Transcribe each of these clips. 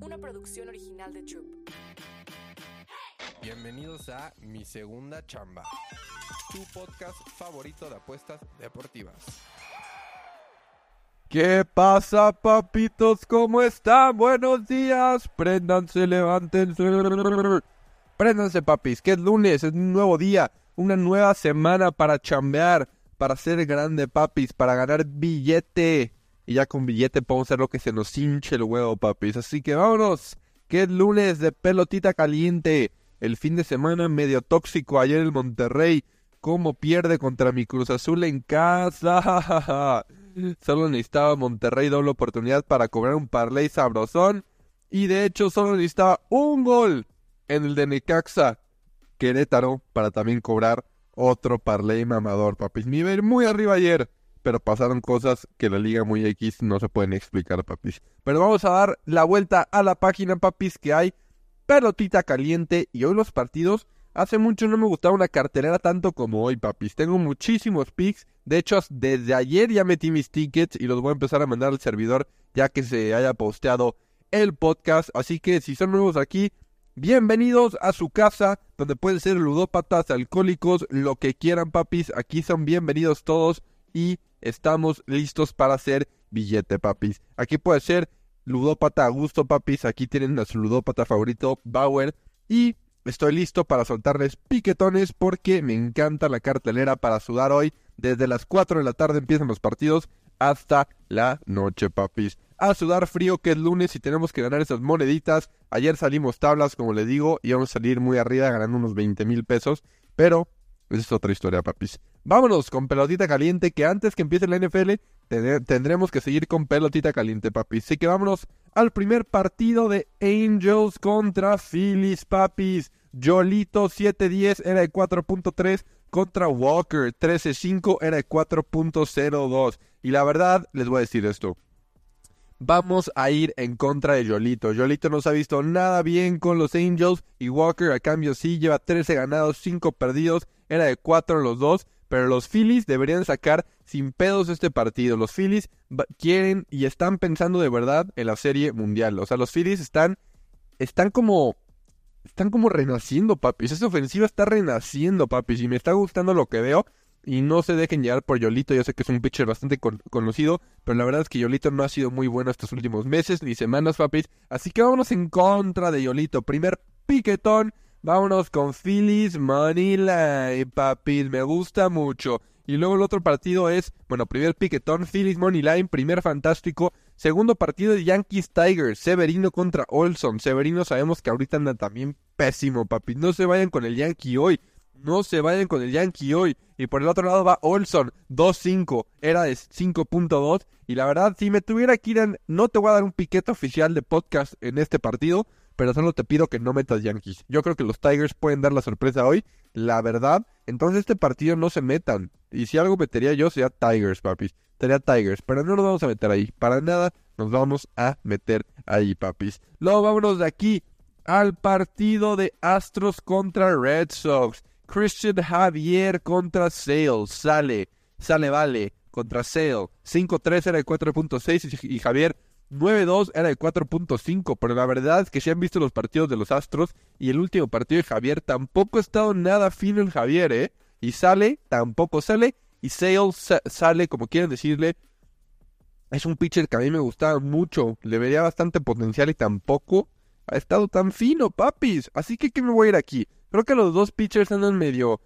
una producción original de Troop. Bienvenidos a Mi Segunda Chamba, tu podcast favorito de apuestas deportivas. ¿Qué pasa, papitos? ¿Cómo están? Buenos días. Préndanse, levántense. Préndanse, papis, que es lunes, es un nuevo día, una nueva semana para chambear, para ser grande, papis, para ganar billete. Y ya con billete podemos hacer lo que se nos hinche el huevo, papis. Así que vámonos, que es lunes de pelotita caliente. El fin de semana medio tóxico ayer en Monterrey. ¿Cómo pierde contra mi Cruz Azul en casa? Solo necesitaba Monterrey doble oportunidad para cobrar un parlay sabrosón. Y de hecho solo necesitaba un gol en el de Necaxa Querétaro para también cobrar otro parlay mamador, papis. Me iba a ir muy arriba ayer, pero pasaron cosas que la Liga Muy X no se pueden explicar, papis. Pero vamos a dar la vuelta a la página, papis, que hay pelotita caliente y hoy los partidos. Hace mucho no me gustaba una cartelera tanto como hoy, papis. Tengo muchísimos picks. De hecho, desde ayer ya metí mis tickets y los voy a empezar a mandar al servidor ya que se haya posteado el podcast. Así que si son nuevos aquí, bienvenidos a su casa, donde pueden ser ludópatas, alcohólicos, lo que quieran, papis. Aquí son bienvenidos todos y estamos listos para hacer billete, papis. Aquí puede ser ludópata a gusto, papis. Aquí tienen a su ludópata favorito, Bauer. Y estoy listo para soltarles piquetones porque me encanta la cartelera para sudar hoy. Desde las 4 de la tarde empiezan los partidos hasta la noche, papis. A sudar frío que es lunes y tenemos que ganar esas moneditas. Ayer salimos tablas, como les digo, y vamos a salir muy arriba ganando unos 20 mil pesos. Pero esa es otra historia, papis. Vámonos con pelotita caliente, que antes que empiece la NFL tendremos que seguir con pelotita caliente, papis. Así que vámonos al primer partido de Angels contra Phillies, papis. Jolito 7-10 era de 4.3 contra Walker 13-5 era de 4.02. Y la verdad, les voy a decir esto. Vamos a ir en contra de Yolito. Yolito no se ha visto nada bien con los Angels y Walker a cambio sí lleva 13 ganados, 5 perdidos, era de 4 los dos, pero los Phillies deberían sacar sin pedos este partido. Los Phillies quieren y están pensando de verdad en la serie mundial. O sea, los Phillies están están como están como renaciendo, papis. Esa ofensiva está renaciendo, papis, y me está gustando lo que veo. Y no se dejen llevar por Yolito, yo sé que es un pitcher bastante conocido, pero la verdad es que Yolito no ha sido muy bueno estos últimos meses ni semanas, papis. Así que vámonos en contra de Yolito. Primer piquetón, vámonos con Phillies Moneyline, papis, me gusta mucho. Y luego el otro partido es, bueno, primer piquetón, Phillies Moneyline, primer fantástico. Segundo partido de Yankees Tigers, Severino contra Olson. Severino sabemos que ahorita anda también pésimo, papis. No se vayan con el Yankee hoy. No se vayan con el Yankee hoy. Y por el otro lado va Olson, 2-5. Era de 5.2. Y la verdad, si me tuviera que ir, no te voy a dar un piquete oficial de podcast en este partido. Pero solo te pido que no metas Yankees. Yo creo que los Tigers pueden dar la sorpresa hoy. La verdad. Entonces este partido no se metan. Y si algo metería yo sería Tigers, papis. Sería Tigers. Pero no nos vamos a meter ahí. Para nada nos vamos a meter ahí, papis. Luego vámonos de aquí al partido de Astros contra Red Sox. Christian Javier contra Sale. Sale, sale, vale. Contra Sale. 5-3 era de 4.6 y Javier 9-2 era de 4.5. Pero la verdad es que si han visto los partidos de los Astros y el último partido de Javier tampoco ha estado nada fino el Javier, ¿eh? Y sale, tampoco sale. Y Sale sale, como quieren decirle, es un pitcher que a mí me gustaba mucho. Le vería bastante potencial y tampoco ha estado tan fino, papis. Así que, ¿qué me voy a ir aquí? Creo que los dos pitchers andan medio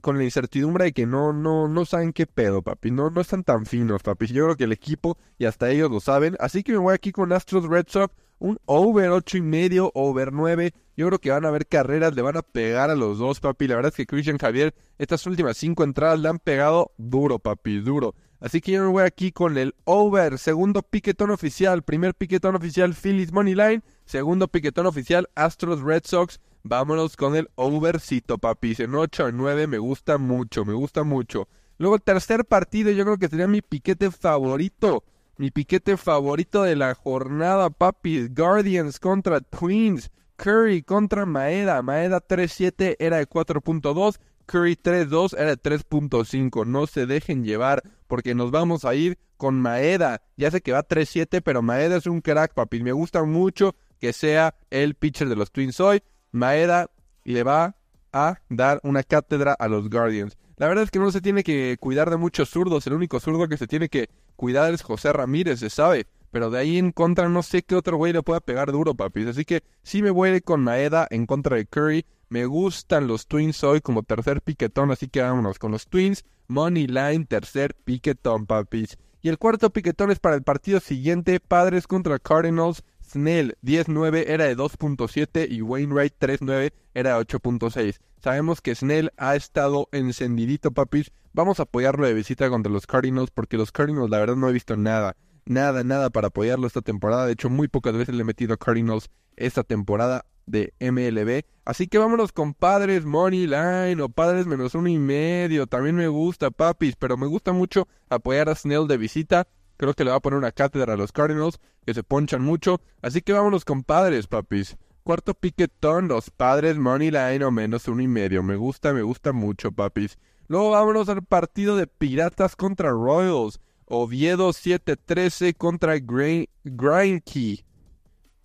con la incertidumbre de que no, no, no saben qué pedo, papi. No, no están tan finos, papi. Yo creo que el equipo y hasta ellos lo saben. Así que me voy aquí con Astros Red Sox. Un over ocho y medio, over 9. Yo creo que van a haber carreras, le van a pegar a los dos, papi. La verdad es que Christian Javier, estas últimas cinco entradas le han pegado duro, papi, duro. Así que yo me voy aquí con el over. Segundo piquetón oficial. Primer piquetón oficial Phillies Money Line. Segundo piquetón oficial Astros Red Sox. Vámonos con el overcito, papi. En 8 a 9 me gusta mucho, me gusta mucho. Luego el tercer partido yo creo que sería mi piquete favorito. Mi piquete favorito de la jornada, papi. Guardians contra Twins. Curry contra Maeda. Maeda 3-7 era de 4.2. Curry 3-2 era de 3.5. No se dejen llevar porque nos vamos a ir con Maeda. Ya sé que va 3-7, pero Maeda es un crack, papi. Me gusta mucho que sea el pitcher de los Twins hoy. Maeda le va a dar una cátedra a los Guardians. La verdad es que no se tiene que cuidar de muchos zurdos. El único zurdo que se tiene que cuidar es José Ramírez, se sabe. Pero de ahí en contra no sé qué otro güey le pueda pegar duro, papis. Así que sí me voy con Maeda en contra de Curry. Me gustan los Twins hoy como tercer piquetón, así que vámonos con los Twins. Money line, tercer piquetón, papis. Y el cuarto piquetón es para el partido siguiente, Padres contra Cardinals. Snell 10-9 era de 2.7 y Wainwright 3-9 era de 8.6. Sabemos que Snell ha estado encendidito, papis. Vamos a apoyarlo de visita contra los Cardinals porque los Cardinals la verdad no he visto nada. Nada, nada para apoyarlo esta temporada. De hecho, muy pocas veces le he metido a Cardinals esta temporada de MLB. Así que vámonos con Padres Money Line o Padres menos uno y medio. También me gusta, papis, pero me gusta mucho apoyar a Snell de visita. Creo que le va a poner una cátedra a los Cardinals, que se ponchan mucho. Así que vámonos con Padres, papis. Cuarto piquetón, los Padres Money Line o menos uno y medio. Me gusta, me gusta mucho, papis. Luego vámonos al partido de Piratas contra Royals. Oviedo 7-13 contra Greinke.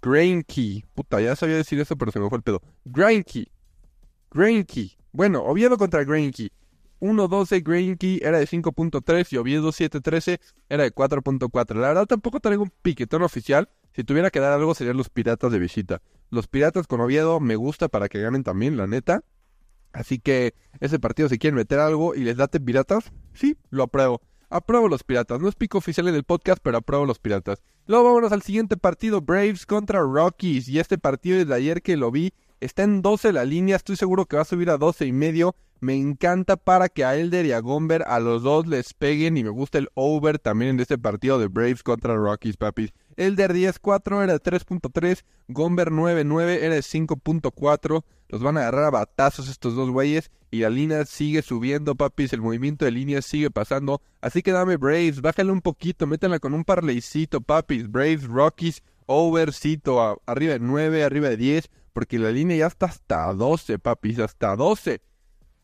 Greinke. Puta, ya sabía decir eso, pero se me fue el pedo. Greinke. Greinke. Bueno, Oviedo contra Greinke. 1-12 Greinke era de 5.3 y Oviedo 7-13 era de 4.4. La verdad tampoco traigo un piquetón oficial. Si tuviera que dar algo serían los Piratas de visita. Los Piratas con Oviedo me gusta para que ganen también, la neta. Así que ese partido si quieren meter algo y les date Piratas, sí, lo apruebo. Apruebo los piratas. No es pico oficial en el podcast, pero apruebo los piratas. Luego vámonos al siguiente partido, Braves contra Rockies. Y este partido desde ayer que lo vi, está en 12 la línea. Estoy seguro que va a subir a 12 y medio. Me encanta para que a Elder y a Gomber a los dos les peguen. Y me gusta el over también en este partido de Braves contra Rockies, papis. Elder 10-4 era de 3.3. Gomber 9-9 era de 5.4. Los van a agarrar a batazos estos dos güeyes. Y la línea sigue subiendo, papis. El movimiento de línea sigue pasando. Así que dame Braves. Bájale un poquito. Métanla con un parleycito, papis. Braves, Rockies, overcito. arriba de 9, arriba de 10. Porque la línea ya está hasta 12, papis. Hasta 12.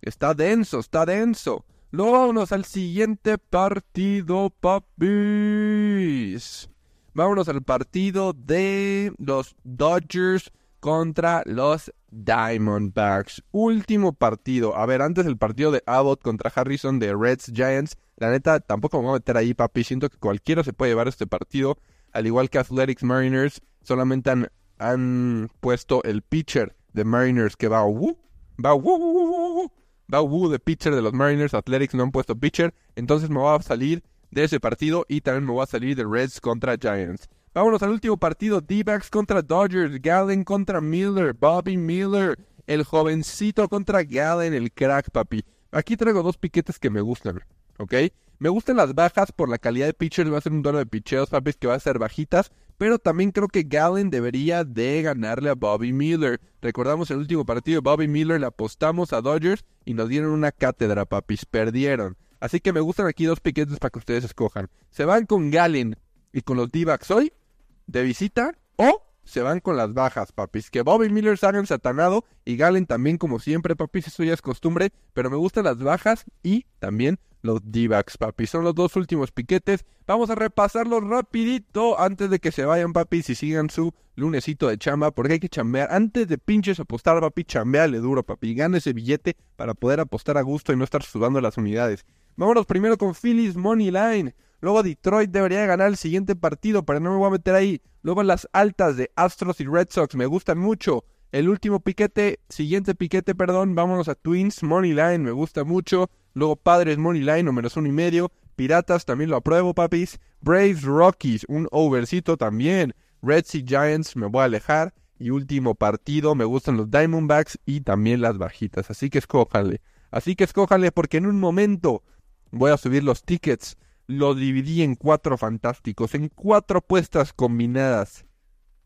Está denso, está denso. Luego vámonos al siguiente partido, papis. Vámonos al partido de los Dodgers contra los Diamondbacks. Último partido. A ver, antes del partido de Abbott contra Harrison de Reds Giants. La neta, tampoco me voy a meter ahí, papi. Siento que cualquiera se puede llevar este partido. Al igual que Athletics Mariners, solamente han, han puesto el pitcher de Mariners que va uh, va uh, va uh, de pitcher de los Mariners. Athletics no han puesto pitcher. Entonces me va a salir de ese partido y también me va a salir de Reds contra Giants. Vámonos al último partido, D-backs contra Dodgers, Gallen contra Miller, Bobby Miller, el jovencito contra Gallen, el crack, papi. Aquí traigo dos piquetes que me gustan, ¿ok? Me gustan las bajas por la calidad de pitchers, va a ser un duelo de picheos, papi, que va a ser bajitas, pero también creo que Gallen debería de ganarle a Bobby Miller. Recordamos el último partido de Bobby Miller, le apostamos a Dodgers y nos dieron una cátedra, papis, perdieron. Así que me gustan aquí dos piquetes para que ustedes escojan. ¿Se van con Gallen y con los D-backs hoy? de visita o se van con las bajas, papis. Que Bobby Miller salgan satanado y Galen también como siempre, papis. Eso ya es costumbre, pero me gustan las bajas y también los D-backs, papis. Son los dos últimos piquetes. Vamos a repasarlos rapidito antes de que se vayan, papis, y sigan su lunesito de chamba, porque hay que chambear. Antes de pinches apostar, papi, chambeale duro, papi. Gane ese billete para poder apostar a gusto y no estar sudando las unidades. Vámonos primero con Phillies Money Line. Luego Detroit debería ganar el siguiente partido, pero no me voy a meter ahí. Luego las altas de Astros y Red Sox me gustan mucho. El último piquete, siguiente piquete, perdón, vámonos a Twins Money Line, me gusta mucho. Luego Padres Money Line menos uno y medio. Piratas también lo apruebo, papis. Braves Rockies, un overcito también. Reds y Giants me voy a alejar. Y último partido, me gustan los Diamondbacks y también las bajitas. Así que escójanle. Así que escójanle porque en un momento voy a subir los tickets lo dividí en cuatro fantásticos, en cuatro apuestas combinadas.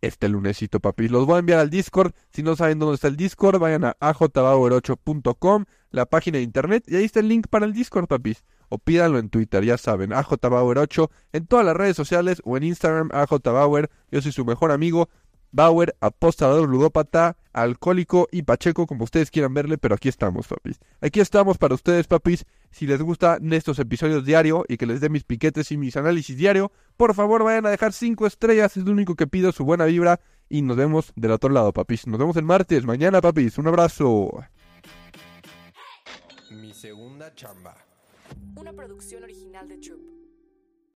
Este lunesito, papi. Los voy a enviar al Discord. Si no saben dónde está el Discord, vayan a ajbauer8.com, la página de internet, y ahí está el link para el Discord, papis. O pídanlo en Twitter, ya saben, ajbauer8, en todas las redes sociales o en Instagram, ajbauer. Yo soy su mejor amigo. Bauer, apostador, ludópata, alcohólico y pacheco, como ustedes quieran verle, pero aquí estamos, papis. Aquí estamos para ustedes, papis. Si les gustan estos episodios diario y que les dé mis piquetes y mis análisis diario, por favor vayan a dejar cinco estrellas, es lo único que pido, su buena vibra. Y nos vemos del otro lado, papis. Nos vemos el martes, mañana, papis. Un abrazo. Mi segunda chamba. Una producción original de Troop.